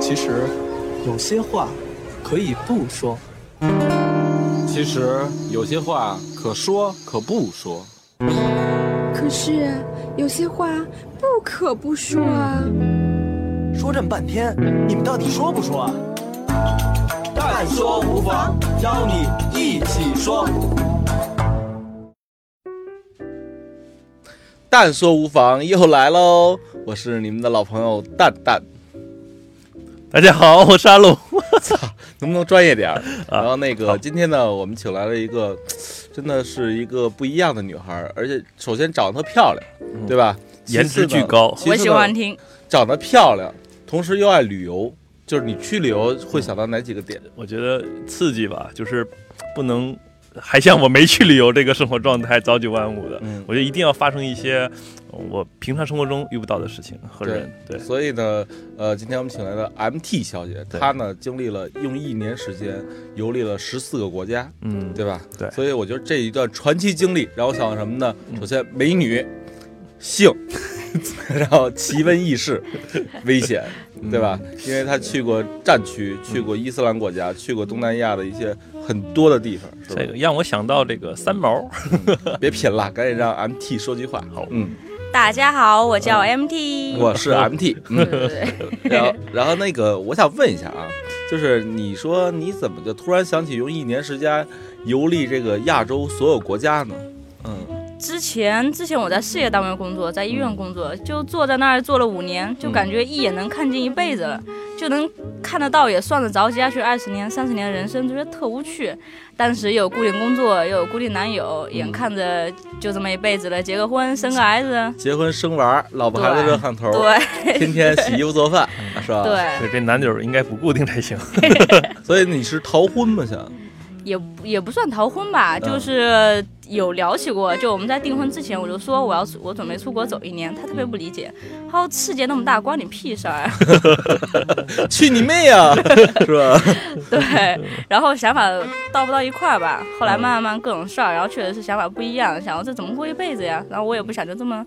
其实，有些话可以不说。其实有些话可说可不说。可是有些话不可不说啊。说这么半天，你们到底说不说啊？但说无妨，邀你一起说。但说无妨又来喽，我是你们的老朋友蛋蛋。大家好，我是阿鲁。操，能不能专业点儿？然后那个今天呢，我们请来了一个，真的是一个不一样的女孩儿，而且首先长得特漂亮，对吧？颜值巨高我喜欢听。长得漂亮，同时又爱旅游。就是你去旅游会想到哪几个点？我觉得刺激吧，就是不能还像我没去旅游这个生活状态朝九晚五的。嗯我觉得一定要发生一些呃我平常生活中遇不到的事情和人。对，所以呢，呃，今天我们请来的 MT 小姐，她呢经历了用一年时间游历了十四个国家，嗯，对吧？对所以我觉得这一段传奇经历让我想到什么呢？嗯首先，美女、性，然后奇闻异事、危险，对吧？因为他去过战区，去过伊斯兰国家，去过东南亚的一些很多的地方，是吧这？个让我想到这个三毛。别贫了，赶紧让 MT 说句话。好嗯，大家好，我叫 MT。我是 MT，嗯。对对对，然后，然后那个，我想问一下啊，就是你说你怎么就突然想起用一年时间游历这个亚洲所有国家呢？嗯，之前之前我在事业单位工作，在医院工作，就坐在那儿坐了五年，就感觉一眼能看见一辈子了，就能看得到，也算得着接下去二十年、三十年的人生，就觉得特无趣。当时有固定工作，又有固定男友，眼看着就这么一辈子了，结个婚，生个孩子，结婚生娃，老婆孩子热炕头，对 天天洗衣服做饭，是吧？。对，对，这男友应该不固定才行。所以你是逃婚吗？想？也也不算逃婚吧，嗯就是有聊起过。就我们在订婚之前，我就说我要出我准备出国走一年，他特别不理解，他说世界那么大，关你屁事儿。去你妹呀、是吧？对，然后想法到不到一块儿吧。后来慢慢慢各种事儿，然后确实是想法不一样，想说这怎么过一辈子呀？然后我也不想就这么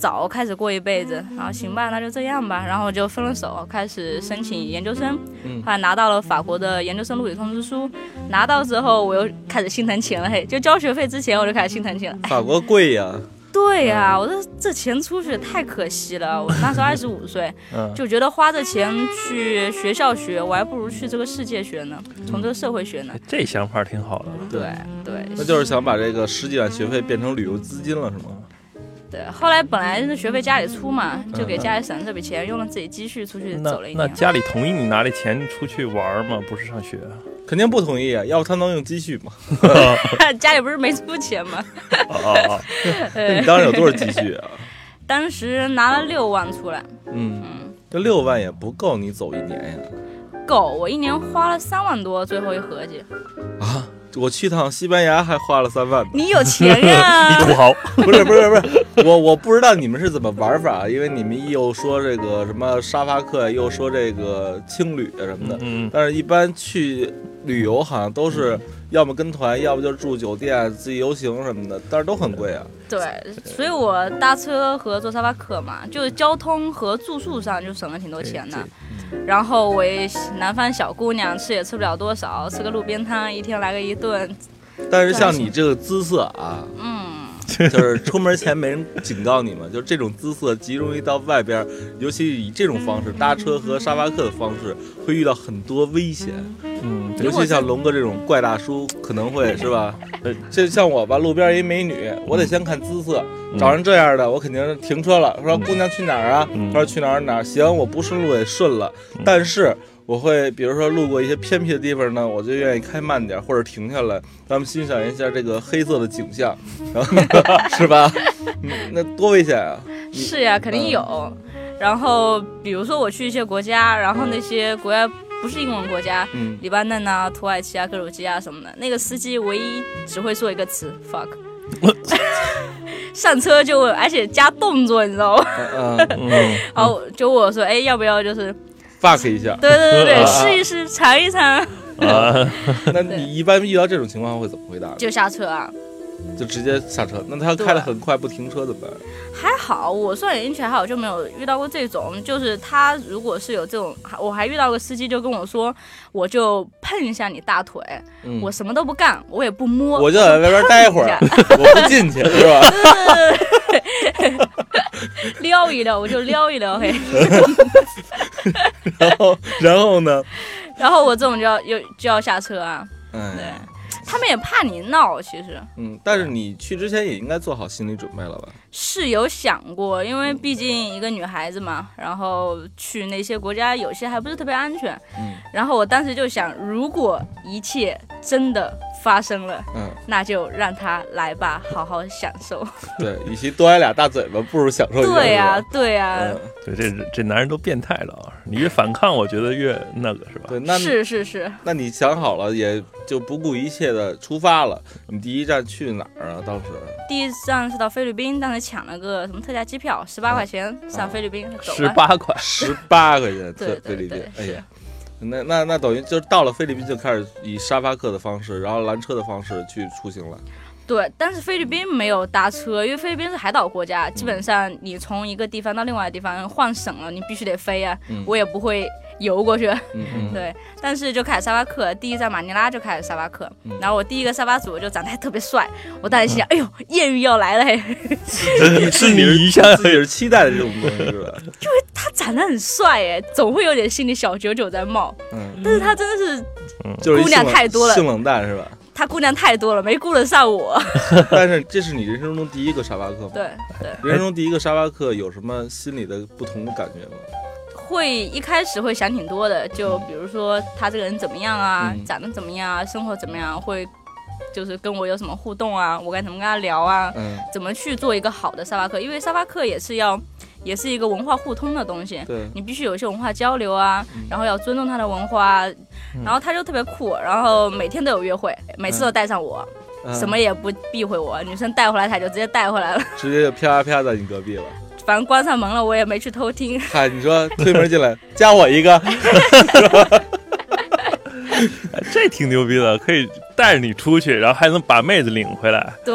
早开始过一辈子，然后行吧，那就这样吧，然后就分了手，开始申请研究生。嗯后来拿到了法国的研究生录取通知书，拿到之后我又开始心疼钱了，嘿，就交学费之前我就开始心疼钱了。哎，法国贵呀、对呀、我说这钱出去太可惜了。我那时候二十五岁，嗯，就觉得花这钱去学校学，我还不如去这个世界学呢，从这个社会学呢。这想法挺好的。对对那就是想把这个十几万学费变成旅游资金了，是吗？对，后来本来是学费家里出嘛，就给家里省这笔钱，用了自己积蓄出去走了一年。那家里同意你拿这钱出去玩吗？不是上学？肯定不同意啊，要不他能用积蓄吗？家里不是没出钱吗？哦哦哦，那你当时有多少积蓄啊？当时拿了六万出来，嗯，这六万也不够你走一年呀。够我一年花了三万多，最后一合计，啊，我去趟西班牙还花了三万呢。你有钱呀、你土豪。不是不是不是，我我不知道你们是怎么玩法，因为你们又说这个什么沙发客，又说这个青旅啊什么的，嗯，但是一般去旅游好像都是要么跟团，要不就住酒店、自己游行什么的，但是都很贵啊。对，所以我搭车和坐沙发客嘛，就是交通和住宿上就省了挺多钱的。然后我也南方小姑娘，吃也吃不了多少，吃个路边摊，一天来个一顿，但是像你这个姿色啊，嗯，就是出门前没人警告你们？就这种姿色极容易到外边，尤其以这种方式搭车和沙发客的方式，会遇到很多危险。嗯，尤其像龙哥这种怪大叔，可能会是吧？呃，这像我吧，路边一美女，我得先看姿色，找成这样的，我肯定是停车了。说姑娘去哪儿啊？嗯她说去哪儿哪儿。行，我不顺路也顺了，但是我会比如说路过一些偏僻的地方呢，我就愿意开慢点或者停下来，咱们欣赏一下这个黑色的景象，然后 是吧？嗯那多危险啊！是呀，肯定有。然后比如说我去一些国家，然后那些国家不是英文国家，嗯，黎巴嫩啊、土耳其啊、格鲁吉亚什么的，那个司机唯一只会说一个词 fuck，上车就问，而且加动作，你知道吗？嗯嗯，然后就问我说，哎，要不要就是，，fuck 一下。对对对对，试一试，尝一尝，啊，那你一般遇到这种情况会怎么回答呢？就下车啊。就直接下车。那他要开的很快不停车怎么办？还好，我算运气还好，就没有遇到过这种。就是他如果是有这种，我还遇到个司机就跟我说，我就碰一下你大腿，嗯我什么都不干，我也不摸，我就在外边待会儿，我不进去是吧？撩一撩，我就撩一撩嘿。然后然后呢？然后我这种就要又就要下车啊，嗯对哎，他们也怕你闹，其实。嗯，但是你去之前也应该做好心理准备了吧？是有想过，因为毕竟一个女孩子嘛，然后去那些国家有些还不是特别安全，嗯。然后我当时就想，如果一切真的发生了，嗯，那就让他来吧，好好享受。对，与其多挨俩大嘴巴，不如享受一下。对呀、对呀、嗯，对，这这男人都变态了啊！你越反抗，我觉得越那个是吧？对，那是是是，那你想好了，也就不顾一切的出发了。你第一站去哪儿啊？当时第一站是到菲律宾，当时抢了个什么特价机票，十八块钱上菲律宾，走十了。八块，十八块钱对菲律宾哎呀，那那那等于就是到了菲律宾就开始以沙发客的方式，然后拦车的方式去出行了。对，但是菲律宾没有搭车，因为菲律宾是海岛国家，基本上你从一个地方到另外的地方换省了，你必须得飞啊，嗯我也不会游过去。嗯嗯，对，但是就开始沙发客，第一站马尼拉就开始沙发客，嗯然后我第一个沙发主就长得还特别帅，我当时心想，哎呦，艳遇要来了嘿，你是你一下自己是期待的这种东西是吧？他长得很帅哎，总会有点心里小九九在冒，嗯，但是他真的是就是姑娘太多了性冷淡是吧？他姑娘太多了，没顾得上我。但是这是你人生中第一个沙发客吗？对对，人生中第一个沙发客有什么心里的不同的感觉吗？会一开始会想挺多的，就比如说他这个人怎么样啊，嗯长得怎么样啊，生活怎么样，会就是跟我有什么互动啊，我该怎么跟他聊啊，嗯，怎么去做一个好的沙发客，因为沙发客也是要，也是一个文化互通的东西。对，你必须有一些文化交流啊，嗯然后要尊重他的文化，然后他就特别酷，然后每天都有约会，每次都带上我，嗯什么也不避讳我，女生带回来他就直接带回来了，直接就啪啪在你隔壁了。反正关上门了我也没去偷听，嗨，你说推门进来，加我一个，哎 这挺牛逼的，可以带着你出去，然后还能把妹子领回来。对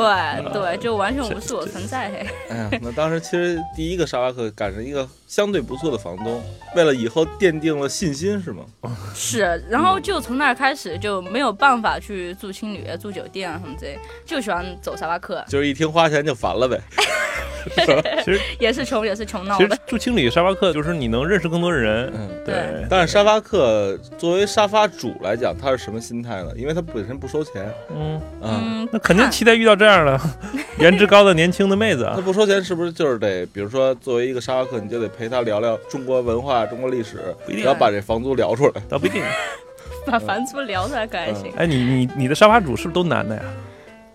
对，就完全无视我存在嘿。哎呀，那当时其实第一个沙发客赶上一个相对不错的房东，为了以后奠定了信心，是吗？是，然后就从那儿开始就没有办法去住青旅、住酒店啊什么之类，就喜欢走沙发客，就是一听花钱就烦了呗。其实 也是穷也是穷闹的其实。住青旅沙发客就是你能认识更多的人，嗯，对，但是沙发客作为沙发主来讲，他是什么心态呢？因为他本身不收钱嗯，啊。嗯，那肯定期待遇到这样的 颜值高的年轻的妹子他啊。不收钱是不是就是得，比如说作为一个沙发客，你就得陪他聊聊中国文化、中国历史，不一定然后把这房租聊出来。倒不一定。把房租聊出来可还行，哎，你你你的沙发主是不是都男的呀？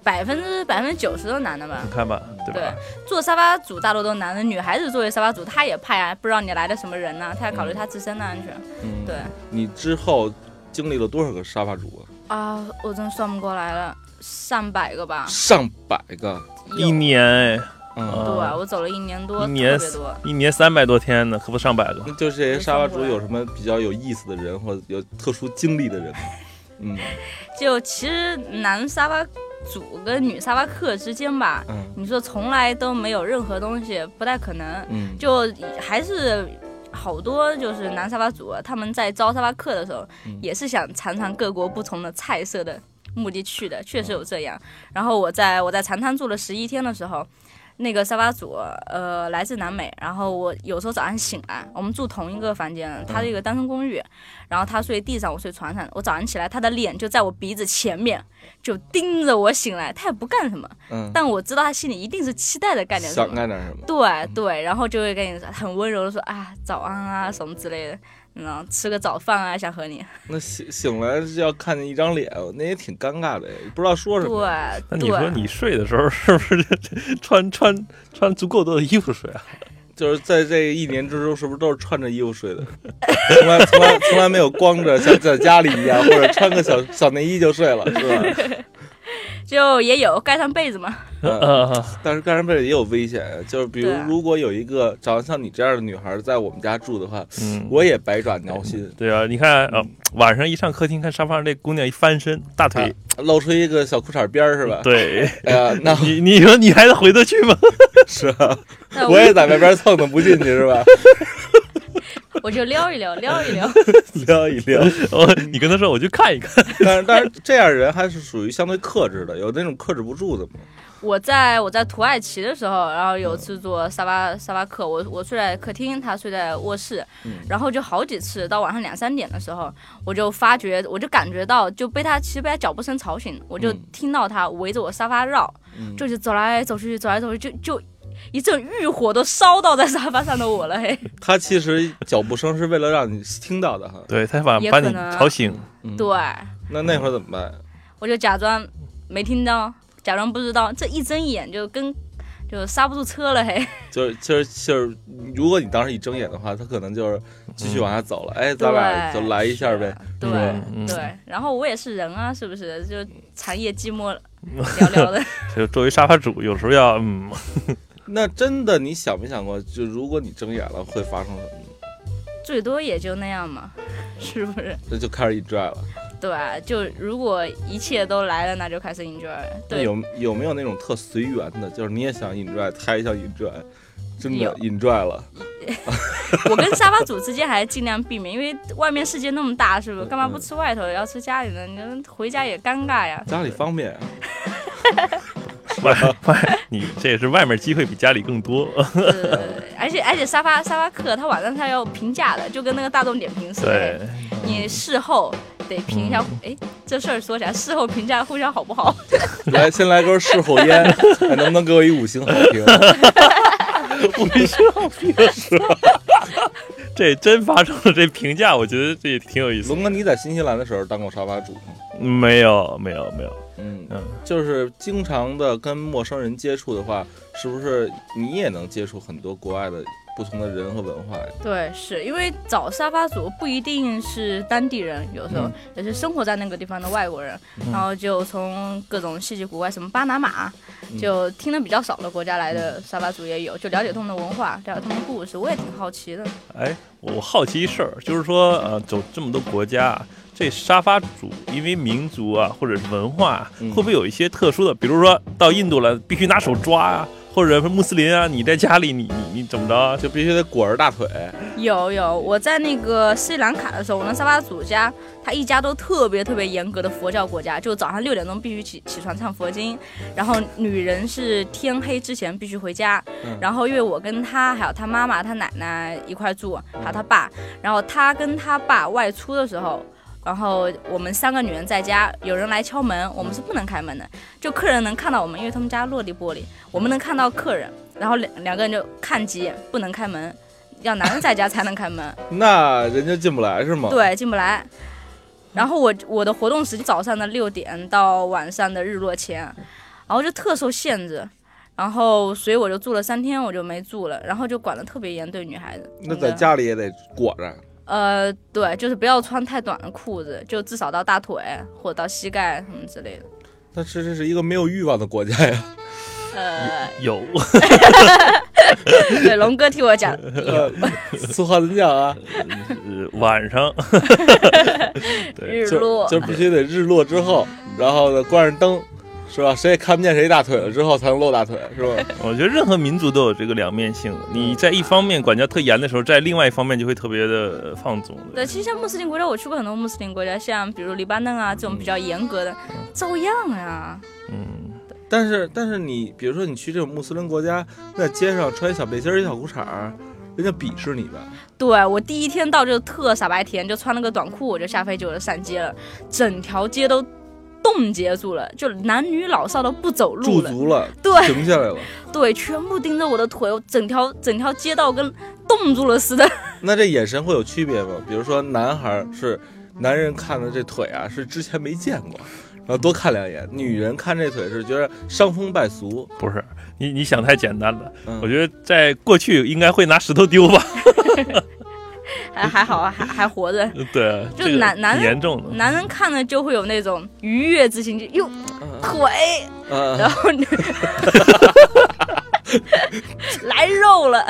百分之百分之九十都男的吧你。看吧，对吧？做沙发主大多都男的，女孩子作为沙发主，她也怕呀，不知道你来的什么人呢、她要考虑她自身的安全。嗯，对你之后经历了多少个沙发主啊？啊，我真算不过来了，上百个吧。上百个。一年哎，嗯，对，我走了一年多，一年特别多。一年三百多天呢，可不上百个。那就是这些沙发主有什么比较有意思的人，或者有特殊经历的人吗？嗯就其实男沙发主跟女沙发客之间吧，嗯你说从来都没有任何东西，不太可能。嗯，就还是好多就是南沙发主，他们在招沙发客的时候，嗯也是想尝尝各国不同的菜色的目的去的，确实有这样。然后我在我在长滩住了十一天的时候。那个沙发组，呃，来自南美。然后我有时候早上醒来，我们住同一个房间，他是一个单身公寓，然后他睡地上，我睡床上。我早上起来，他的脸就在我鼻子前面，就盯着我醒来，他也不干什么，嗯，但我知道他心里一定是期待的干点什么想。干点什么？对对，然后就会跟你很温柔的说啊早安啊什么之类的，嗯，吃个早饭啊，想和你。那醒醒来就要看见一张脸，那也挺尴尬的，不知道说什么。对对，那你说你睡的时候是不是 穿穿穿足够多的衣服睡啊？就是在这一年之中，是不是都是穿着衣服睡的？从来从来从来没有光着像在家里一样，或者穿个小小内衣就睡了，是吧？就也有盖上被子嘛。但是干上辈子也有危险，就是比如如果有一个长得像你这样的女孩在我们家住的话，嗯，我也百爪挠心。对啊，你看啊，晚上一上客厅看沙发上这姑娘一翻身，大腿，露出一个小裤衩边儿是吧？，对，哎呀，那你你说你还能回得去吗？是啊，我也在外边蹭的不进去是吧？我就撩一撩，撩一撩。撩一撩。我你跟他说我去看一看，但是但是这样人还是属于相对克制的，有那种克制不住的嘛。我在我在土耳其的时候，然后有次坐沙发沙发客，我我睡在客厅，他睡在卧室，嗯。然后就好几次到晚上两三点的时候，我就发觉，我就感觉到就被他其实被他脚步声吵醒，我就嗯。听到他围着我沙发绕，嗯。就是走来走去，走来走去，就就一阵欲火都烧到在沙发上的我了，嘿，他其实脚步声是为了让你听到的哈。对他把把你吵醒，嗯，对，那那会儿怎么办？我就假装没听到，假装不知道，这一睁眼就跟就刹不住车了，嘿。就是就是就是，如果你当时一睁眼的话，他可能就是继续往下走了。哎，咱俩就来一下呗。对对，然后我也是人啊，是不是？就长夜寂寞寥寥的。就作为沙发主，有时候要嗯，那真的，你想没想过，就如果你睁眼了，会发生什么？最多也就那样嘛，是不是？那就开始 enjoy 了。对啊，就如果一切都来了，那就开始 enjoy。对，有有没有那种特随缘的，就是你也想 enjoy，他也想 enjoy，真的有 enjoy 了。我跟沙发主之间还尽量避免，因为外面世界那么大，是不是？干嘛不吃外头，要吃家里的？你回家也尴尬呀。家里方便啊，外外你这也是外面机会比家里更多，而且而且沙发沙发客他晚上他要评价的，就跟那个大众点评似的对。，你事后得评一下，哎、这事儿说起来，事后评价互相好不好？来先来根事后烟，哎能不能给我一五星好评？五星好评是吧这真发生了这评价，我觉得这也挺有意思。龙哥，你在新西兰的时候当过沙发主吗？没有没有没有，嗯嗯，就是经常的跟陌生人接触的话，是不是你也能接触很多国外的不同的人和文化？对，是因为找沙发主不一定是当地人，有时候嗯也是生活在那个地方的外国人，然后就从各种稀奇古怪，什么巴拿马，嗯就听的比较少的国家来的沙发主也有，就了解他们的文化，了解他们的故事，我也挺好奇的。哎，我好奇一事儿，就是说，呃，走这么多国家，这沙发主因为民族啊，或者是文化会不会有一些特殊的？比如说到印度了，必须拿手抓啊，或者穆斯林啊，你在家里你你你怎么着啊？就必须得裹着大腿，有有，我在那个斯里兰卡的时候，我那沙发主家，他一家都特别特别严格的佛教国家，就早上六点钟必须起起床唱佛经，然后女人是天黑之前必须回家，嗯然后因为我跟他还有他妈妈、他奶奶一块住，还有他爸，然后他跟他爸外出的时候。然后我们三个女人在家，有人来敲门，我们是不能开门的，就客人能看到我们，因为他们家落地玻璃，我们能看到客人，然后两两个人就看几眼，不能开门，要男人在家才能开门。那人家进不来是吗？对，进不来。然后我我的活动时间早上的六点到晚上的日落前，然后就特受限制，然后所以我就住了三天，我就没住了，然后就管得特别严，对女孩子。那在家里也得裹着。呃，对，就是不要穿太短的裤子，就至少到大腿或者到膝盖什么之类的。但是这是一个没有欲望的国家呀。呃，有，对，龙哥替我讲，呃，此话怎讲啊？呃晚上，对，日落，就必须得日落之后，然后呢关上灯，是吧？谁也看不见谁大腿了之后才能露大腿，是吧？我觉得任何民族都有这个两面性。你在一方面管教特严的时候，在另外一方面就会特别的放纵。对，其实像穆斯林国家，我去过很多穆斯林国家，像比如黎巴嫩啊这种比较严格的，照样呀。嗯，但是但是你比如说你去这种穆斯林国家，在街上穿小背心儿、一小裤衩儿，人家鄙视你呗？对我第一天到就特傻白甜，就穿了个短裤，我就下飞机我就上街了，整条街都冻结住了，就男女老少都不走路了。驻足了，对停下来了。对，全部盯着我的腿，我整条整条街道跟冻住了似的。那这眼神会有区别吗？比如说男孩儿是男人看的这腿啊，是之前没见过，然后多看两眼；女人看这腿是觉得伤风败俗。不是，你你想太简单了。嗯我觉得在过去应该会拿石头丢吧。还还好啊，还还活着。对，就男男人严重的。男人看了就会有那种愉悦之心，就哟腿，嗯然后女 来肉了，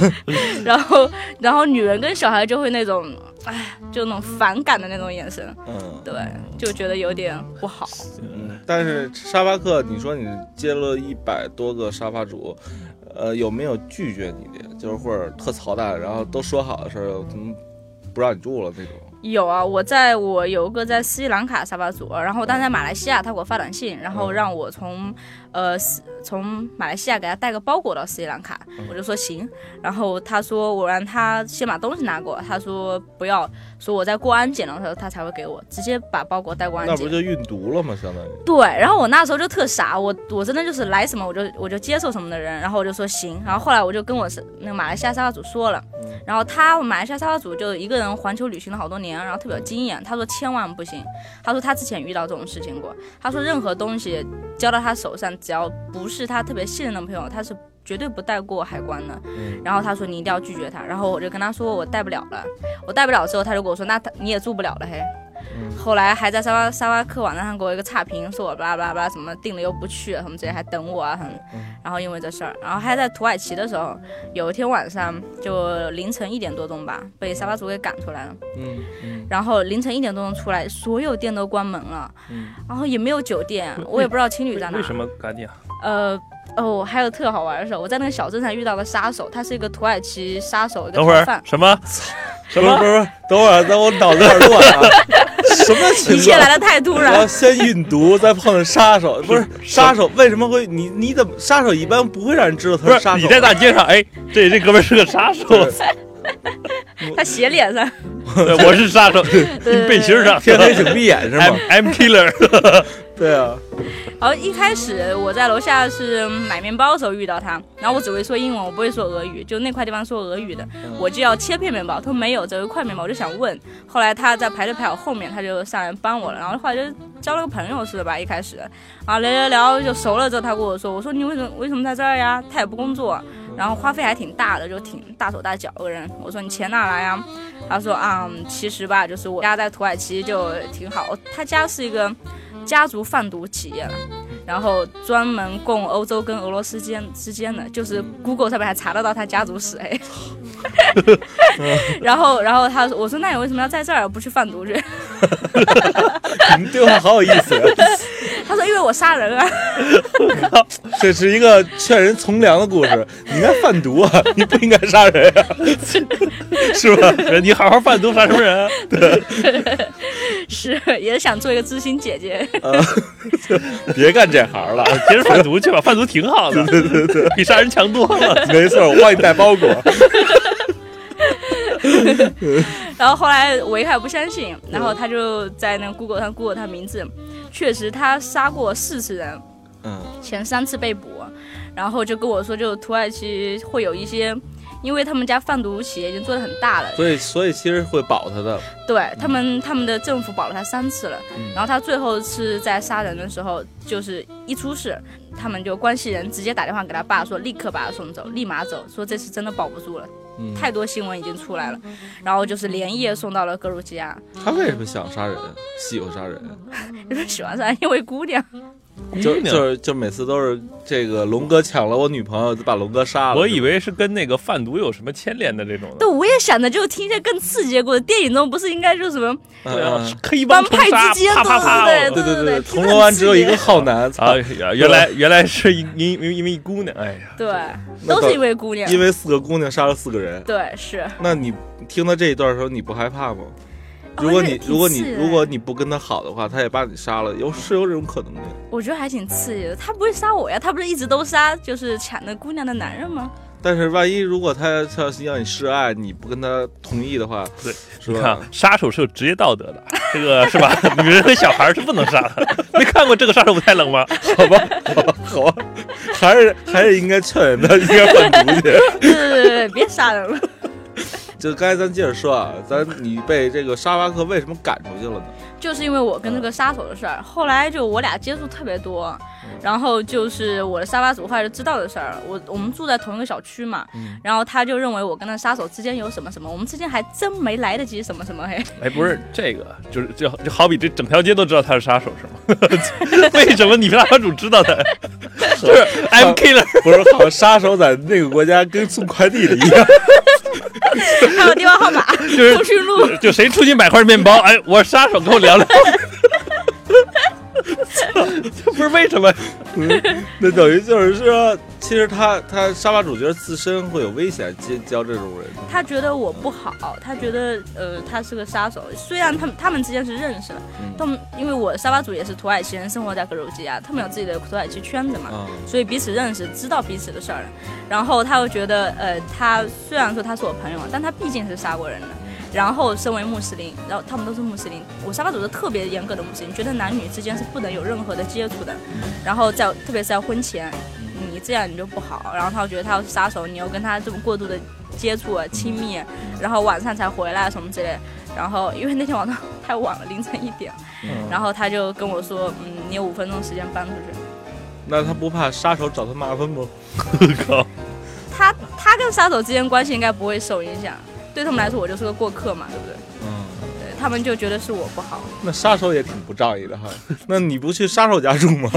然后然后女人跟小孩就会那种，哎，就那种反感的那种眼神，嗯对，就觉得有点不好。嗯，但是沙发客，你说你接了一百多个沙发主，呃，有没有拒绝你的？就是或者特操蛋，然后都说好的事儿，怎么不让你住了那种？有啊，我在我有一个在斯里兰卡沙巴组，然后但是在马来西亚他给我发短信，然后让我从呃斯从马来西亚给他带个包裹到斯里兰卡，我就说行，然后他说我让他先把东西拿过，他说不要，说我在过安检的时候他才会给我，直接把包裹带过安检。那不就运毒了吗？相当于。对，然后我那时候就特傻，我我真的就是来什么我就我就接受什么的人，然后我就说行，然后后来我就跟我是那个马来西亚沙发组说了，然后他马来西亚沙发组就一个人环球旅行了好多年，然后特别有经验，他说千万不行，他说他之前遇到这种事情过，他说任何东西交到他手上，只要不是他特别信任的朋友，他是。绝对不带过海关的，然后他说你一定要拒绝他，然后我就跟他说我带不了了，我带不了之后，他就跟我说那他你也住不了了嘿，后来还在沙发沙发客网站上给我一个差评，说我巴拉巴拉巴拉什么订了又不去，什么这些还等我啊，很，然后因为这事儿，然后还在土耳其的时候，有一天晚上就凌晨一点多钟吧，被沙发主给赶出来了，嗯嗯。然后凌晨一点多钟出来，所有店都关门了，然后也没有酒店，我也不知道情侣在哪为，什么赶紧啊？呃。哦，还有特好玩的事，我在那个小镇上遇到个杀手，他是一个土耳其杀手，一个等会儿逃犯，什么？什么？不是不是，等会儿，等我脑子有点乱啊！什么情一切来？的太突然后然。先运毒，再碰上杀手，不是杀手为什么会你你怎么杀手一般不会让人知道他是杀手？你在大街上，哎，这这哥们是个杀手，他斜脸上，我是杀手，背心上天黑请闭眼是吗 I'm killer，对啊，然后一开始我在楼下是买面包的时候遇到他，然后我只会说英文，我不会说俄语，就那块地方说俄语的，我就要切片面包，他说没有，只有一块面包，我就想问，后来他在排队排我后面，他就上来帮我了，然后后来就交了个朋友似的吧，一开始，然后聊聊聊就熟了之后，他跟我说，我说你为什么为什么在这儿呀？他也不工作，然后花费还挺大的，就挺大手大脚个人，我说你钱哪来呀？他说啊、嗯其实吧，就是我家在土耳其就挺好，他家是一个家族贩毒企业，然后专门供欧洲跟俄罗斯间之间的，就是 Google 上面还查得到他家族史哎。然后，然后他说：“我说那你为什么要在这儿不去贩毒去 你们对话好有意思。”他说：“因为我杀人啊。这是一个劝人从良的故事。你应该贩毒啊，你不应该杀人啊，是吧？你好好贩毒杀什么人啊？”是，也是想做一个知心姐姐。别干这行了。接着贩毒去吧，贩毒挺好的，对对对，比杀人强多了。没错，我帮你带包裹。然后后来我一开始不相信，然后他就在那个 Google 上 Google 他名字，确实他杀过四次人，嗯前三次被捕，然后就跟我说，就土耳其会有一些，因为他们家贩毒企业已经做得很大了，所以所以其实会保他的。对他们他们的政府保了他三次了，嗯。然后他最后是在杀人的时候，就是一出事，他们就关系人直接打电话给他爸说，立刻把他送走，立马走，说这次真的保不住了，嗯，太多新闻已经出来了，然后就是连夜送到了格鲁吉亚，他为什么想杀人？喜欢杀人？就 是喜欢上因为姑娘，就就是就每次都是这个龙哥抢了我女朋友，就把龙哥杀了。我以为是跟那个贩毒有什么牵连的这种的。对，我也想的就听一些更刺激的故事，电影中不是应该就是什么嗯对啊嗯，黑帮派之间，啪啪啪，对对对对，铜锣湾只有一个浩南，啊，原来原来是因因因因为一姑娘，哎呀，对，都是因为姑娘，因为四个姑娘杀了四个人。对是。那你听到这一段的时候，你不害怕吗？哦 如果你如果你如果你不跟他好的话，他也把你杀了，有是有这种可能的。我觉得还挺刺激的。他不会杀我呀，他不是一直都杀就是抢那姑娘的男人吗？但是万一如果他他要是要你示爱，你不跟他同意的话，对，是吧？杀手是有职业道德的，这个是吧？女人和小孩是不能杀的。没看过这个杀手不太冷吗？好吧，好吧，好吧，还是还是应该劝人他应该贩毒去。对对对对，别杀人了。就刚才咱接着说啊，咱你被这个沙巴克为什么赶出去了呢？就是因为我跟这个杀手的事儿，后来就我俩接触特别多，然后就是我的沙发主后来就知道的事儿。我我们住在同一个小区嘛，然后他就认为我跟那杀手之间有什么什么，我们之间还真没来得及什么什么嘿。哎，不是这个，就是就就好比这整条街都知道他是杀手是吗？为什么你们沙发主知道他？就是 I'm killer，不是，好像杀手在那个国家跟送快递的一样。还有电话号码，就是通讯录。就谁出去买块面包，哎，我是杀手，跟我聊聊。这 不是为什么？那等于就是说，其实他他沙发主角自身会有危险，结交这种人。他觉得我不好，他觉得呃他是个杀手。虽然他们他们之间是认识的，他们因为我沙发主也是土耳其人，生活在格鲁吉亚，他们有自己的土耳其圈子嘛，嗯，所以彼此认识，知道彼此的事儿。然后他又觉得呃他虽然说他是我朋友，但他毕竟是杀过人的。然后身为穆斯林，然后他们都是穆斯林，我沙发主是特别严格的穆斯林，觉得男女之间是不能有任何的接触的。然后在特别是在婚前，你这样你就不好。然后他又觉得他要是杀手，你又跟他这么过度的接触啊、亲密，然后晚上才回来什么之类。然后因为那天晚上 太晚了，凌晨一点，然后他就跟我说，嗯，你有五分钟时间搬出去。那他不怕杀手找他麻烦吗？靠！他他跟杀手之间关系应该不会受影响，对他们来说我就是个过客嘛，对不对？嗯，对他们就觉得是我不好。那杀手也挺不仗义的哈。那你不去杀手家住吗？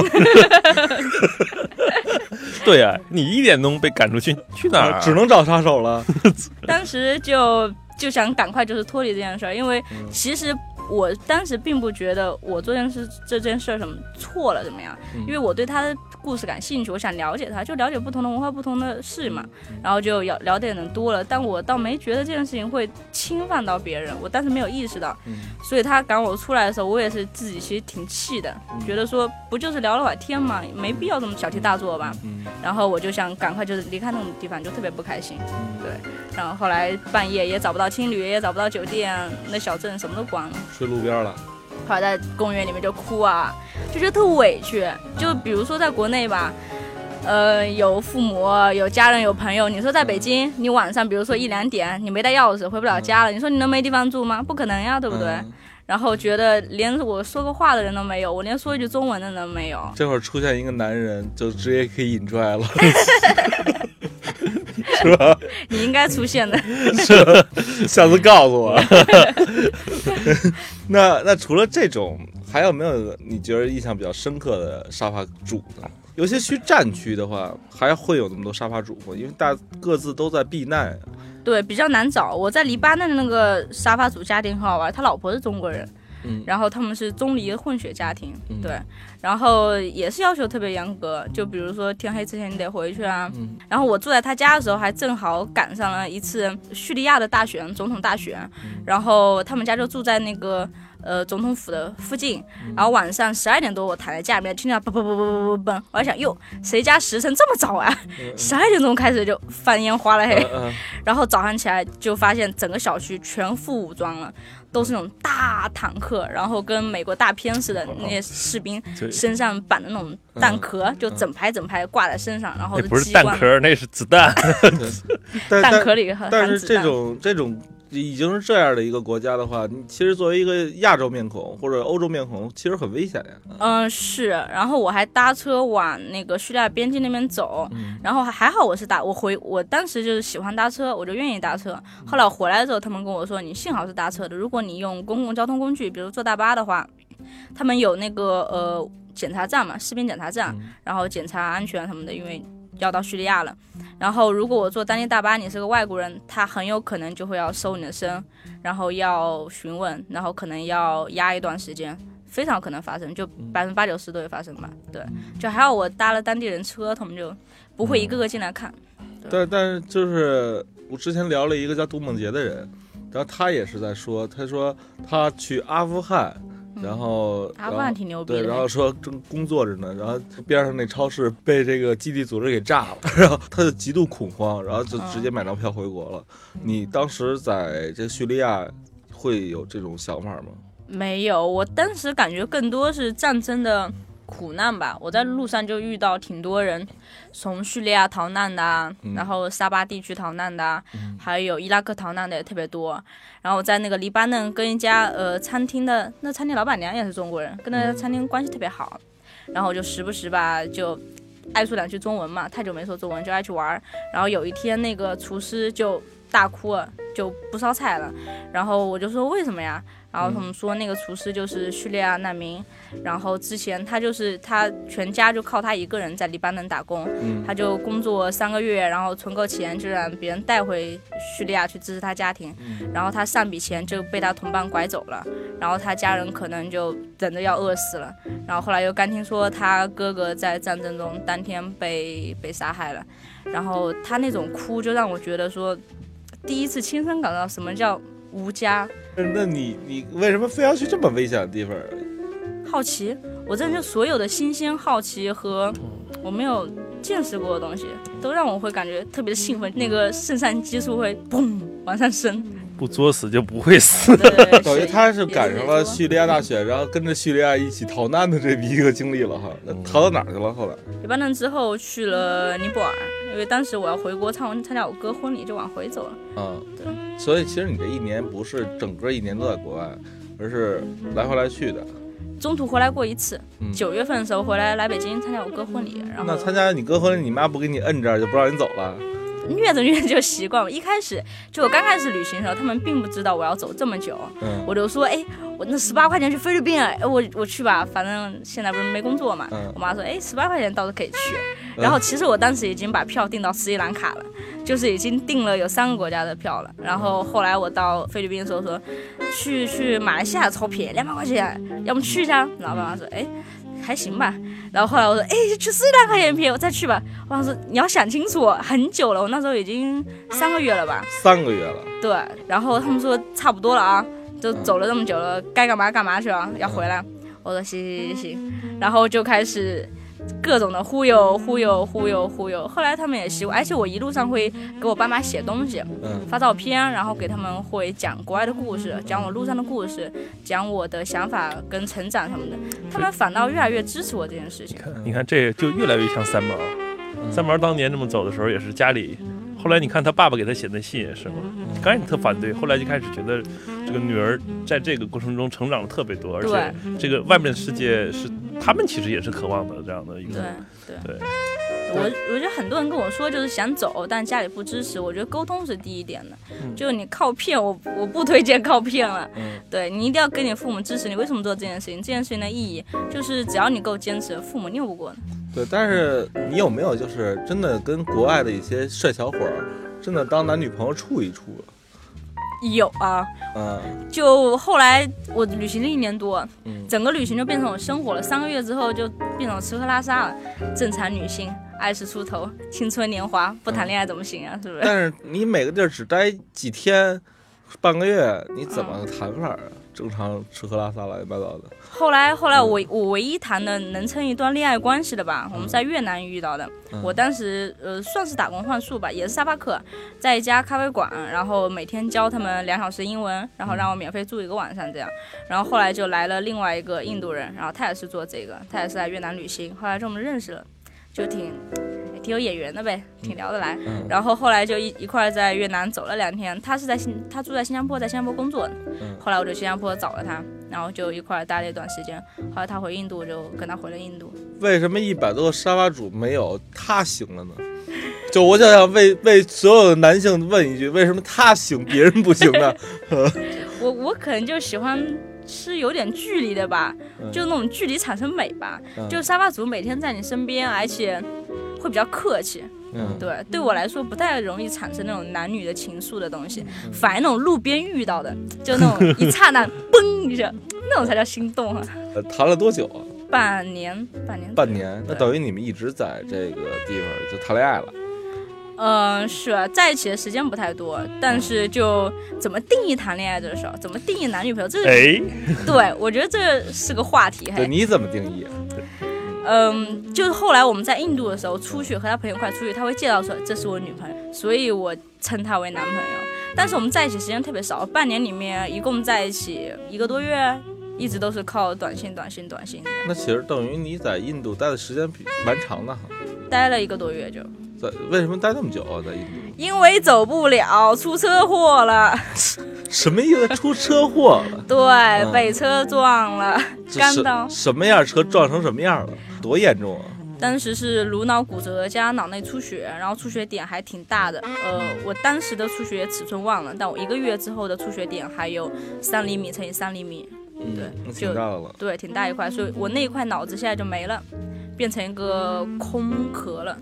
对呀、你一点钟被赶出去，去哪儿啊？只能找杀手了。当时就就想赶快就是脱离这件事儿，因为其实我当时并不觉得我做件事这件事儿什么错了怎么样，因为我对他的故事感兴趣，我想了解他，就了解不同的文化、不同的事嘛，然后就了了解的人多了，但我倒没觉得这件事情会侵犯到别人，我当时没有意识到，所以他赶我出来的时候，我也是自己其实挺气的，觉得说不就是聊了会儿天嘛，没必要这么小题大做吧，然后我就想赶快就是离开那种地方，就特别不开心，对，然后后来半夜也找不到青旅，也找不到酒店，那小镇什么都关了。睡路边了。跑在公园里面就哭啊，就觉得特委屈。就比如说在国内吧，呃，有父母、有家人、有朋友。你说在北京，你晚上比如说一两点，你没带钥匙回不了家了，你说你能没地方住吗？不可能呀，对不对？嗯然后觉得连我说个话的人都没有，我连说一句中文的人都没有。这会儿出现一个男人，就直接可以引出来了，你应该出现的。是下次告诉我。那那除了这种，还有没有你觉得印象比较深刻的沙发主呢？有些去战区的话，还会有那么多沙发主吗？因为大各自都在避难。对，比较难找。我在黎巴嫩的那个沙发主家庭很好玩，他老婆是中国人，嗯。然后他们是中黎混血家庭，嗯。对，然后也是要求特别严格，就比如说天黑之前你得回去啊。嗯。然后我住在他家的时候，还正好赶上了一次叙利亚的大选，总统大选，嗯。然后他们家就住在那个。呃，总统府的附近，嗯。然后晚上十二点多，我躺在家里面，听到嘣嘣嘣嘣嘣嘣嘣，我还想，哟，谁家时辰这么早啊？十二点钟开始就放烟花了嘿。然后早上起来就发现整个小区全副武装了，都是那种大坦克，然后跟美国大片似的那些士兵 身上绑的那种弹壳，就整排整排挂在身上，然后那不是弹壳，那是子弹。弹壳里含但是含子弹。这种这种已经是这样的一个国家的话，你其实作为一个亚洲面孔或者欧洲面孔，其实很危险呀。嗯，是，然后我还搭车往那个叙利亚边境那边走，然后还还好我是搭，我回我当时就是喜欢搭车，我就愿意搭车。后来我回来的时候，他们跟我说，你幸好是搭车的，如果你用公共交通工具，比如坐大巴的话，他们有那个呃检查站嘛，士兵检查站，然后检查安全什么的，因为要到叙利亚了。然后如果我坐当地大巴，你是个外国人，他很有可能就会要搜你的身，然后要询问，然后可能要压一段时间。非常可能发生，就百分之八九十都会发生吧。对，就还好我搭了当地人车，他们就不会一个个进来看。但但是就是我之前聊了一个叫杜梦杰的人，然后他也是在说，他说他去阿富汗，然后嗯阿富汗挺牛逼对，然后说正工作着呢，然后边上那超市被这个基地组织给炸了，然后他就极度恐慌，然后就直接买张票回国了。你当时在这叙利亚会有这种想法吗？没有，我当时感觉更多是战争的苦难吧。我在路上就遇到挺多人从叙利亚逃难的啊，然后沙巴地区逃难的啊，还有伊拉克逃难的也特别多。然后我在那个黎巴嫩跟一家呃餐厅的那餐厅老板娘也是中国人，跟那家餐厅关系特别好。然后我就时不时吧就爱说两句中文嘛，太久没说中文就爱去玩儿。然后有一天那个厨师就大哭了，就不烧菜了。然后我就说为什么呀？然后他们说那个厨师就是叙利亚难民，然后之前他就是他全家就靠他一个人在黎巴嫩打工，嗯。他就工作三个月，然后存够钱就让别人带回叙利亚去支持他家庭，然后他上笔钱就被他同伴拐走了，然后他家人可能就等着要饿死了，然后后来又刚听说他哥哥在战争中当天被被杀害了，然后他那种哭就让我觉得说，第一次亲身感到什么叫无家。那你你为什么非要去这么危险的地方？好奇，我真的就所有的新鲜、好奇和我没有见识过的东西，都让我会感觉特别的兴奋，那个肾上激素会嘣往上升。不作死就不会死。等于他是赶上了叙利亚大选，然后跟着叙利亚一起逃难的这么一个经历了哈。那逃到哪儿去了？后来黎巴嫩之后去了尼泊尔，因为当时我要回国参参加我哥婚礼，就往回走了。嗯，对。所以其实你这一年不是整个一年都在国外，而是来回来去的。中途回来过一次嗯，九、月份的时候回来来北京参加我哥婚礼，然后那参加你哥婚礼，你妈不给你摁这儿，就不让你走了？虐着虐着就习惯了。一开始就我刚开始旅行的时候，他们并不知道我要走这么久，嗯我就说，哎，我那十八块钱去菲律宾啊，哎，我我去吧，反正现在不是没工作嘛。嗯我妈说，哎，十八块钱倒是可以去。然后其实我当时已经把票订到斯里兰卡了，就是已经订了有三个国家的票了。然后后来我到菲律宾的时候说，去去马来西亚超便宜，两百块钱，要么去一下。然后爸妈说，哎。还行吧，然后后来我说，哎，去斯里兰卡也很便宜，我再去吧。我想说，你要想清楚，很久了，我那时候已经三个月了吧，三个月了，对，然后他们说差不多了啊，就走了这么久了，该干嘛干嘛去了，要回来。我说行行行行，然后就开始各种的忽悠忽悠忽悠忽悠。后来他们也习惯，而且我一路上会给我爸妈写东西，嗯发照片，然后给他们会讲国外的故事，讲我路上的故事，讲我的想法跟成长什么的。他们反倒越来越支持我这件事情。你看，这就越来越像三毛。三毛当年这么走的时候，也是家里。后来你看他爸爸给他写的信也是嘛，刚开始特反对，后来就开始觉得这个女儿在这个过程中成长了特别多，而且这个外面的世界是他们其实也是渴望的这样的一个对对对。我我觉得很多人跟我说就是想走，但家里不支持。我觉得沟通是第一点的，就是你靠骗，我我不推荐靠骗了。嗯对你一定要跟你父母支持你为什么做这件事情，这件事情的意义就是只要你够坚持，父母拗不过的。对。但是你有没有就是真的跟国外的一些帅小伙儿，真的当男女朋友处一处？有啊，嗯就后来我旅行了一年多，嗯整个旅行就变成我生活了。三个月之后就变成吃喝拉撒了，正常女性，二十出头，青春年华，不谈恋爱怎么行啊？是不是？但是你每个地儿只待几天、半个月，你怎么谈法啊？正常吃喝拉撒乱七八糟的。后来，后来我我唯一谈的能称一段恋爱关系的吧，我们在越南遇到的。嗯我当时呃算是打工换宿吧，也是沙发客，在一家咖啡馆，然后每天教他们两小时英文，然后让我免费住一个晚上这样。然后后来就来了另外一个印度人，然后他也是做这个，他也是在越南旅行，后来就我们认识了，就挺挺有眼缘的呗，挺聊得来。嗯然后后来就一一块儿在越南走了两天，他是在新他住在新加坡，在新加坡工作后来我就新加坡找了他，然后就一块儿待了一段时间。后来他回印度，就跟他回了印度。为什么一百多个沙发主没有他行了呢？就我就想为为所有的男性问一句：为什么他行，别人不行呢？我我可能就喜欢吃有点距离的吧，嗯就那种距离产生美吧。嗯就沙发族每天在你身边，而且会比较客气。嗯，对，对我来说不太容易产生那种男女的情愫的东西，嗯反而那种路边遇到的，就那种一刹那嘣一下，那种才叫心动啊！呃谈了多久啊？半年，半年，半年，那等于你们一直在这个地方就谈恋爱了。嗯，是啊在一起的时间不太多，但是就怎么定义谈恋爱这个事儿，怎么定义男女朋友，这个、哎，对我觉得这是个话题。对，嘿，你怎么定义？嗯，就是后来我们在印度的时候出去和他朋友一块出去，他会介绍说这是我女朋友，所以我称他为男朋友。但是我们在一起时间特别少，半年里面一共在一起一个多月，一直都是靠短信、短信、短信，那其实等于你在印度待的时间比蛮长的哈。待了一个多月就。在为什么待那么久啊？在印度？因为走不了，出车祸了。什么意思？出车祸了？对，被车撞了，干到。什么样？车撞成什么样了？多严重啊！当时是颅脑骨折加脑内出血，然后出血点还挺大的。呃，我当时的出血尺寸忘了，但我一个月之后的出血点还有三厘米乘以三厘米，对嗯，那就挺大的了。对，挺大一块，所以我那一块脑子现在就没了，变成一个空壳了。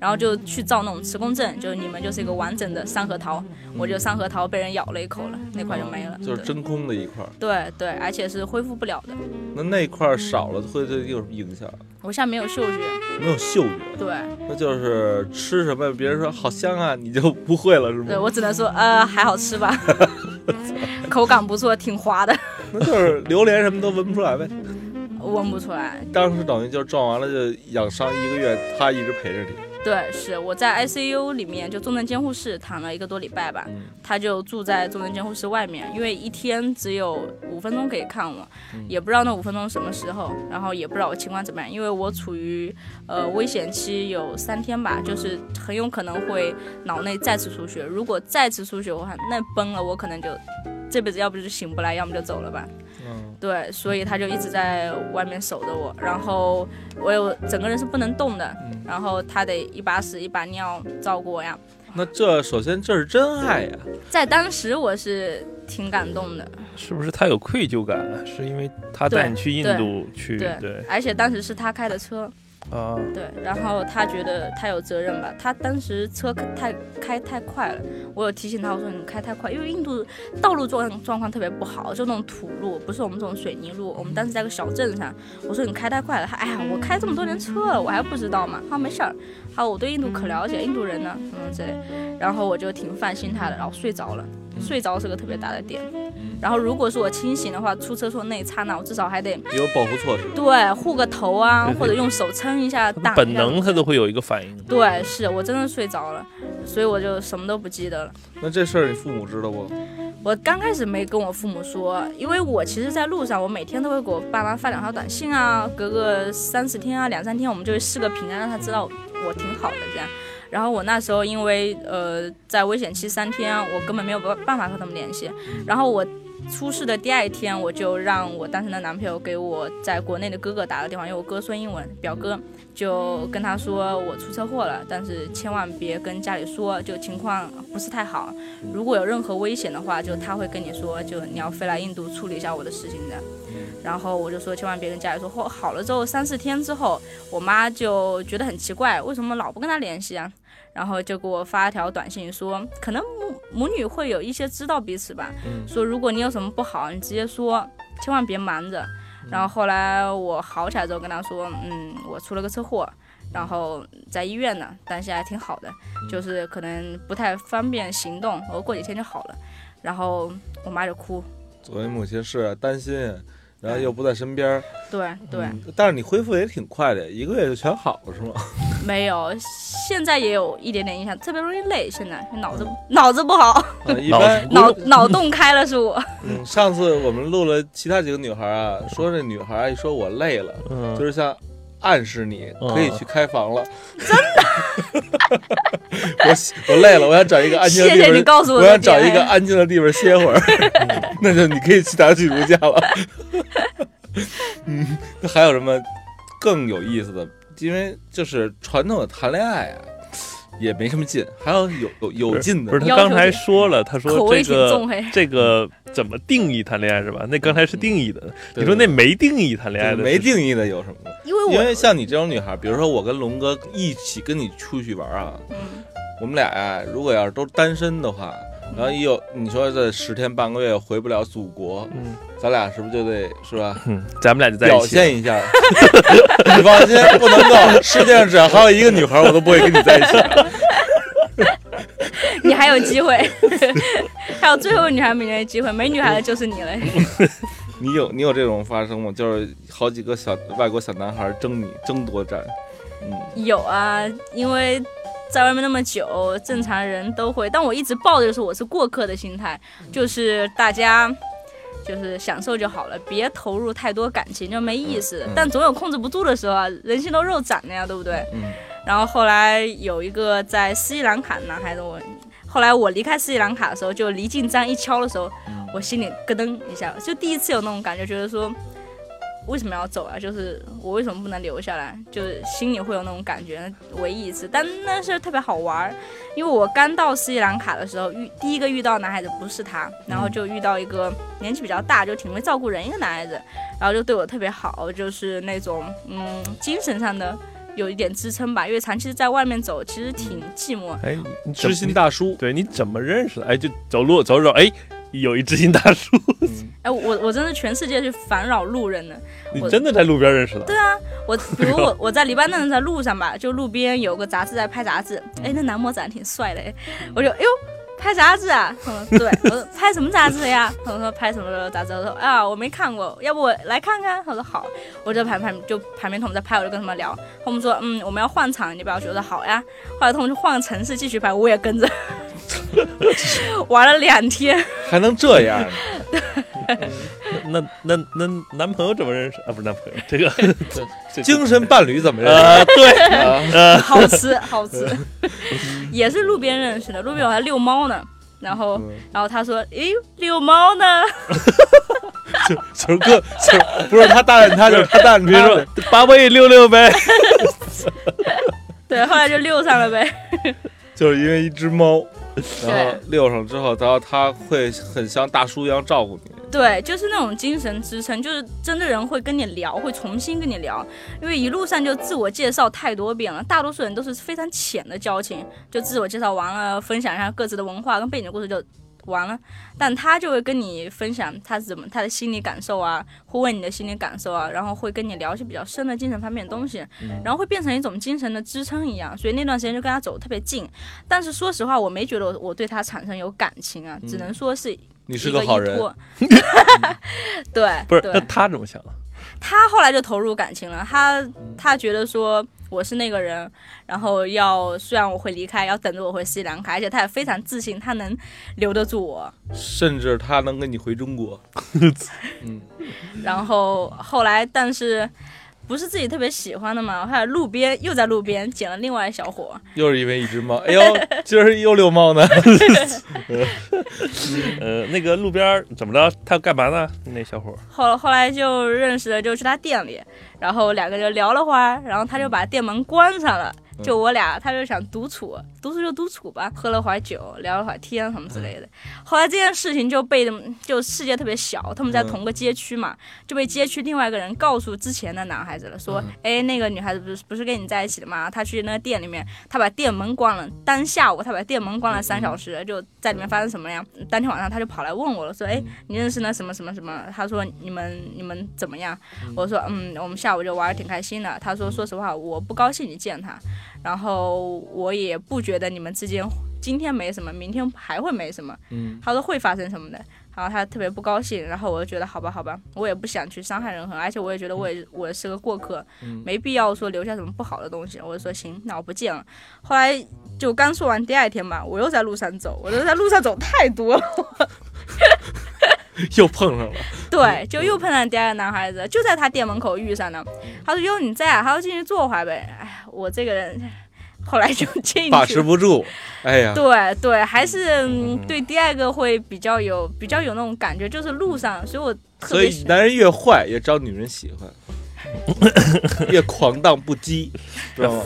然后就去照那种磁共振，就是你们就是一个完整的三核桃，我就三核桃被人咬了一口了，那块就没了。就是真空的一块儿。对对，而且是恢复不了的。那那块儿少了会对有什么影响？我现在没有嗅觉，没有嗅觉，对那就是吃什么别人说好香啊，你就不会了是吗？对，我只能说呃还好吃吧，口感不错，挺滑的，那就是榴莲什么都闻不出来呗。闻不出来。当时等于就是撞完了就养伤一个月，他一直陪着你。对，是我在 ICU 里面就重症监护室躺了一个多礼拜吧，嗯他就住在重症监护室外面，因为一天只有五分钟可以看我，嗯也不知道那五分钟什么时候，然后也不知道我情况怎么样，因为我处于呃危险期有三天吧，就是很有可能会脑内再次出血，如果再次出血的话，那崩了我可能就这辈子要不就醒不来，要么就走了吧。嗯，对，所以他就一直在外面守着我，然后我有整个人是不能动的，嗯然后他得一把屎一把尿照顾我呀。那这首先这是真爱呀。在当时我是挺感动的，是不是他有愧疚感啊？是因为他带你去印度去，对对而且当时是他开的车，啊，对，然后他觉得他有责任吧，他当时车开太开太快了，我有提醒他，我说你开太快，因为印度道路状状况特别不好，就那种土路，不是我们这种水泥路，我们当时在个小镇上，我说你开太快了，他哎呀，我开这么多年车了，我还不知道吗？他说没事儿，他说我对印度可了解，印度人呢，什么之类，然后我就挺放心他的，然后睡着了，睡着是个特别大的点，然后如果是我清醒的话，出车祸那一刹那，我至少还得有保护措施。对护个头啊对，对或者用手撑一下挡本能他都会有一个反应。对，是我真的睡着了，所以我就什么都不记得了。那这事儿你父母知道不？我刚开始没跟我父母说，因为我其实，在路上，我每天都会给我爸妈发两条短信啊，隔个三四天啊，两三天，我们就会视个频啊，让他知道我挺好的这样。然后我那时候因为呃在危险期三天，我根本没有办办法和他们联系。然后我出事的第二天，我就让我当时的男朋友给我在国内的哥哥打了电话，因为我哥说英文，表哥就跟他说我出车祸了，但是千万别跟家里说，就情况不是太好。如果有任何危险的话，就他会跟你说，就你要飞来印度处理一下我的事情的。然后我就说千万别跟家里说。后好了之后三四天之后，我妈就觉得很奇怪，为什么老不跟他联系啊？然后就给我发一条短信说，可能母母女会有一些知道彼此吧。嗯说如果你有什么不好，你直接说，千万别瞒着。然后后来我好起来之后跟他说，嗯，我出了个车祸，然后在医院呢，但现在还挺好的，就是可能不太方便行动，我过几天就好了。然后我妈就哭，作为母亲是担心，然后又不在身边儿。对对，嗯但是你恢复也挺快的，一个月就全好了是吗？没有，现在也有一点点印象，特别容易累，现在脑子脑子不好，啊，一般脑脑洞开了是我。嗯，上次我们录了其他几个女孩啊，说这女孩一说我累了，嗯，就是像暗示你嗯可以去开房了。真的？我我累了，我想找一个安静的地方。谢谢你告诉我我这想找一个安静的地方歇会儿。那就你可以去打起如家了。嗯，那还有什么更有意思的？因为就是传统的谈恋爱啊，也没什么劲，还有有有有劲的不是。他刚才说了，他说这个这个怎么定义谈恋爱是吧？那刚才是定义的，你说那没定义谈恋爱的，没定义的有什么？因为因为像你这种女孩，比如说我跟龙哥一起跟你出去玩啊，嗯我们俩呀、如果要是都单身的话，然后一有你说这十天半个月回不了祖国，嗯咱俩是不是就得是吧？嗯，咱们俩就在一表起。现一下。你放心，不能够，世界上只要还有一个女孩，我都不会跟你在一起。你还有机会，还有最后女孩没的机会，没女孩的就是你了。你有你有这种发生吗？就是好几个小外国小男孩争你争夺战，嗯，有啊，因为在外面那么久，正常人都会，但我一直抱着就是我是过客的心态，就是大家就是享受就好了，别投入太多感情，就没意思。嗯但总有控制不住的时候啊，人心都肉长的呀，对不对？嗯。然后后来有一个在斯里兰卡的男孩子，我后来我离开斯里兰卡的时候，就离境章一敲的时候，嗯我心里咯噔一下，就第一次有那种感觉，觉得说。为什么要走啊？就是我为什么不能留下来？就是心里会有那种感觉，唯一一次。但那是特别好玩儿，因为我刚到斯里兰卡的时候，遇第一个遇到男孩子不是他，然后就遇到一个年纪比较大，就挺会照顾人一个男孩子，然后就对我特别好，就是那种嗯精神上的有一点支撑吧。因为长期在外面走，其实挺寂寞。哎，你知心大叔，对你怎么认识的？哎，就走路走着走，哎，有一知心大叔，哎，我我真的全世界去烦扰路人呢。你我真的在路边认识的？对啊，我 比如我我在黎巴嫩在路上吧，就路边有个杂志在拍杂志，哎，那男模长得挺帅的，哎，我就哎呦。拍杂志啊？他说对，我说拍什么杂志呀？他说拍什么杂志？我说啊，我没看过，要不我来看看？他说好，我就旁旁就旁边他们在拍，我就跟他们聊。他们说嗯，我们要换场，你不要觉得好呀。后来他们就换个城市继续拍，我也跟着玩了两天。还能这样？那那那男朋友怎么认识啊？不是男朋友，这个 精神伴侣怎么认识？呃，对，啊好吃好吃，也是路边认识的。路边我还遛猫呢，然后嗯然后他说：“诶，遛猫呢就是哥，就是不是他搭讪他，就是他搭讪比如说。把我也遛遛呗。？”对，后来就遛上了呗。就是因为一只猫，然后遛上之后，然后他会很像大叔一样照顾你。对，就是那种精神支撑，就是真的人会跟你聊，会重新跟你聊，因为一路上就自我介绍太多遍了，大多数人都是非常浅的交情，就自我介绍完了，分享一下各自的文化跟背景故事就完了，但他就会跟你分享他怎么他的心理感受啊，会问你的心理感受啊，然后会跟你聊一些比较深的精神方面的东西，然后会变成一种精神的支撑一样，所以那段时间就跟他走得特别近，但是说实话，我没觉得我我对他产生有感情啊，只能说是你是个个好人，对，不是，那他怎么想的？他后来就投入感情了，他他觉得说我是那个人，然后要虽然我会离开，要等着我回斯里兰卡，而且他也非常自信，他能留得住我。甚至他能跟你回中国。嗯 然后后来，但是不是自己特别喜欢的嘛，还有路边又在路边捡了另外一小伙，又是因为一只猫。哎呦，今儿又遛猫呢。呃，那个路边怎么着？他干嘛呢？那小伙儿后后来就认识了，就去他店里，然后两个人聊了会儿，然后他就把店门关上了。就我俩，他就想独处，独处就独处吧，喝了会儿酒，聊了会儿天什么之类的。后来这件事情就被就世界特别小，他们在同个街区嘛，就被街区另外一个人告诉之前的男孩子了，说，哎，那个女孩子不是不是跟你在一起的吗？他去那个店里面，他把店门关了，当下午他把店门关了三小时，就在里面发生什么呀？当天晚上他就跑来问我了，说，哎，你认识那什么什么什么？他说你们你们怎么样？我说，嗯，我们下午就玩的挺开心的。他说，说实话，我不高兴你见他。然后我也不觉得你们之间今天没什么，明天还会没什么。嗯，他说会发生什么的，然后他特别不高兴，然后我就觉得好吧，好吧，我也不想去伤害任何人，而且我也觉得我也我也是个过客，没必要说留下什么不好的东西。我就说行，那我不见了。后来就刚说完第二天吧，我又在路上走，我就在路上走太多了，又碰上了。对，就又碰上第二个男孩子，就在他店门口遇上的。他说：“哟，你在啊？”他说：“进去坐会儿呗。”哎，我这个人后来就进把持不住。哎呀，对对，还是、嗯、对第二个会比较有比较有那种感觉，就是路上，所以我特所别喜以男人越坏，越招女人喜欢，越狂荡不羁？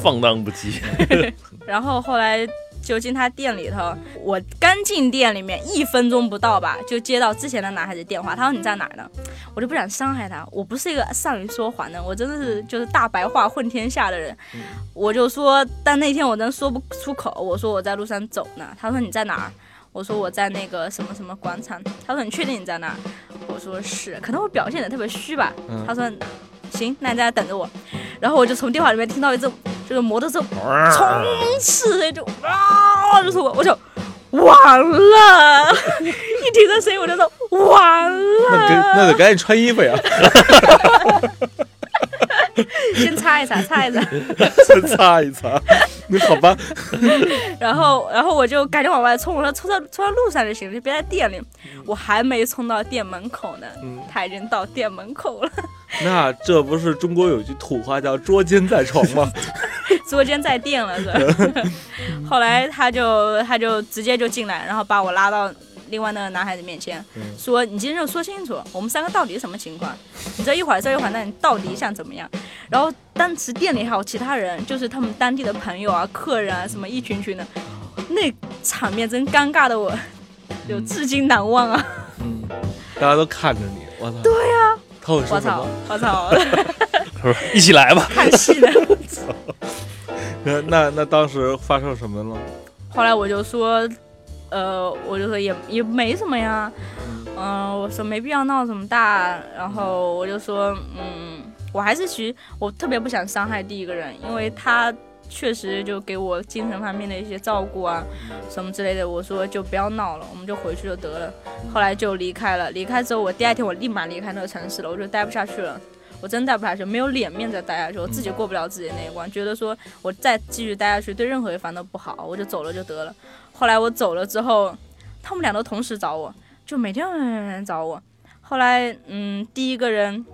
放荡不羁。然后后来就进他店里头，我刚进店里面一分钟不到吧，就接到之前的男孩子电话，他说你在哪呢？我就不想伤害他，我不是一个善于说谎的，我真的是就是大白话混天下的人，我就说，但那天我真说不出口，我说我在路上走呢，他说你在哪儿？我说我在那个什么什么广场，他说你确定你在那儿？我说是，可能我表现的特别虚吧。嗯他说行，那你在那等着我。然后我就从电话里面听到一阵就是摩托车冲刺声就啊，就是我，我就完了，一听这声音我就说完了，那得赶紧穿衣服呀！先擦一擦，擦一擦。先擦一擦。那好吧，然后，然后我就赶紧往外冲，我说冲到冲到路上就行了，就别在店里。我还没冲到店门口呢，嗯他已经到店门口了，那这不是中国有句土话叫“捉奸在床”吗？捉奸在店了是吧？后来他就他就直接就进来，然后把我拉到另外那个男孩子面前，说：“你今天就说清楚，我们三个到底什么情况？你这一会儿这一会儿，那你到底想怎么样？”然后当时店里还有其他人，就是他们当地的朋友啊、客人啊，什么一群群的，那场面真尴尬的我，就至今难忘啊！嗯，大家都看着你，我操！对呀、他会我操说什么？，我操，他说一起来吧。看戏的。那那那当时发生什么了？后来我就说，呃，我就说也也没什么呀，嗯、我说没必要闹这么大，然后我就说，嗯，我还是其实我特别不想伤害第一个人，因为他确实就给我精神方面的一些照顾啊，什么之类的，我说就不要闹了，我们就回去就得了。后来就离开了，离开之后，我第二天我立马离开那个城市了，我就待不下去了。我真待不下去，没有脸面再待下去，我自己过不了自己那一关，觉得说我再继续待下去对任何一方都不好，我就走了就得了。后来我走了之后，他们俩都同时找我，就每天找我。后来，嗯，第一个人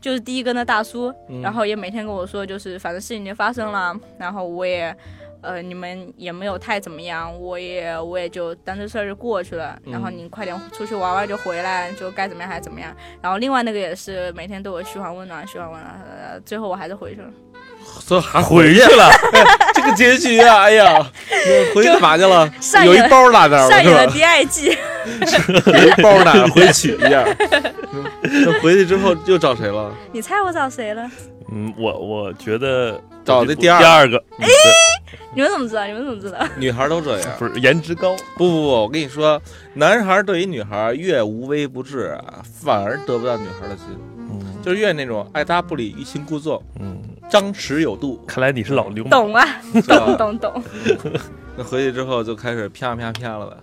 就是第一个那大叔，嗯然后也每天跟我说，就是反正事情已经发生了，然后我也，呃，你们也没有太怎么样，我也我也就当这事儿就过去了。然后你快点出去玩玩就回来，就该怎么样还是怎么样。然后另外那个也是每天对我嘘寒问暖，嘘寒问暖，呃，最后我还是回去了。这还回去了，这个结局啊！哎呀，那回去干嘛去了？有一包落那儿了上演了是吧？第二季，有一包哪儿回取一下。嗯 那回去之后又找谁了？你猜我找谁了？嗯，我我觉得找的第二第二个，你们怎么知道？你们怎么知道？女孩都这样。不是颜值高，不不不，我跟你说，男孩对于女孩越无微不至啊，反而得不到女孩的心，嗯就是越那种爱搭不理、欲擒故纵、嗯，张弛有度，看来你是老流氓。懂啊，是吧懂懂懂。那回去之后就开始啪啪啪了呗。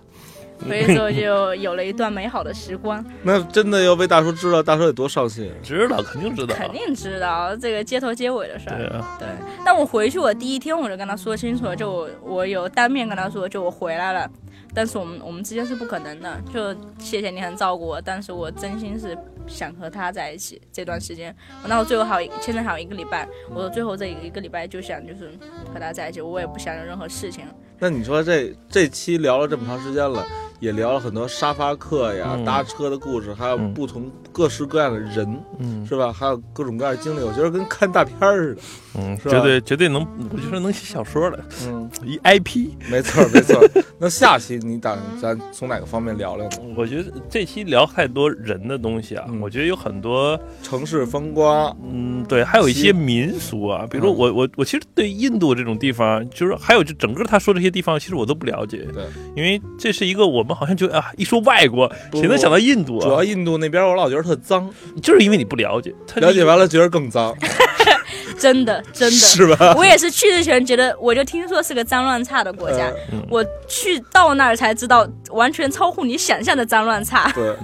回去之后就有了一段美好的时光。那真的要被大叔知道，大叔得多伤心。知道，肯定知道。肯定知道这个街头接尾的事儿。对啊，对，但我回去我第一天我就跟他说清楚了，就我我有当面跟他说，就我回来了，但是我们我们之间是不可能的，就谢谢你很照顾我，但是我真心是想和他在一起这段时间。那我最后还有现在还有一个礼拜，我说最后这一个礼拜就想就是和他在一起，我也不想有任何事情。那你说这这期聊了这么长时间了，也聊了很多沙发客呀、嗯搭车的故事，还有嗯不同各式各样的人，嗯是吧？还有各种各样的经历，我觉得跟看大片儿似的。嗯，是吧绝对绝对能，我觉得能写小说的，嗯，一 IP。没错没错。那下期你打算咱从哪个方面聊聊呢？我觉得这期聊太多人的东西啊，嗯我觉得有很多，城市风光，嗯，对，还有一些民俗啊，比如说嗯我我我其实对印度这种地方，就是还有就整个他说这些地方，其实我都不了解，对，因为这是一个我们好像就啊一说外国，谁能想到印度啊？主要印度那边我老觉得特脏，就是因为你不了解，他了解完了觉得更脏，真的真的，是吧？我也是去之前觉得，我就听说是个脏乱差的国家，呃我去到那儿才知道，完全超乎你想象的脏乱差。对，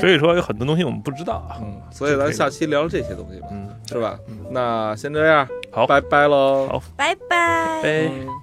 所以说有很多东西我们不知道啊。嗯，所以咱下期聊聊这些东西吧，嗯，是吧？那先这样，好。拜拜喽，好。拜拜。拜。嗯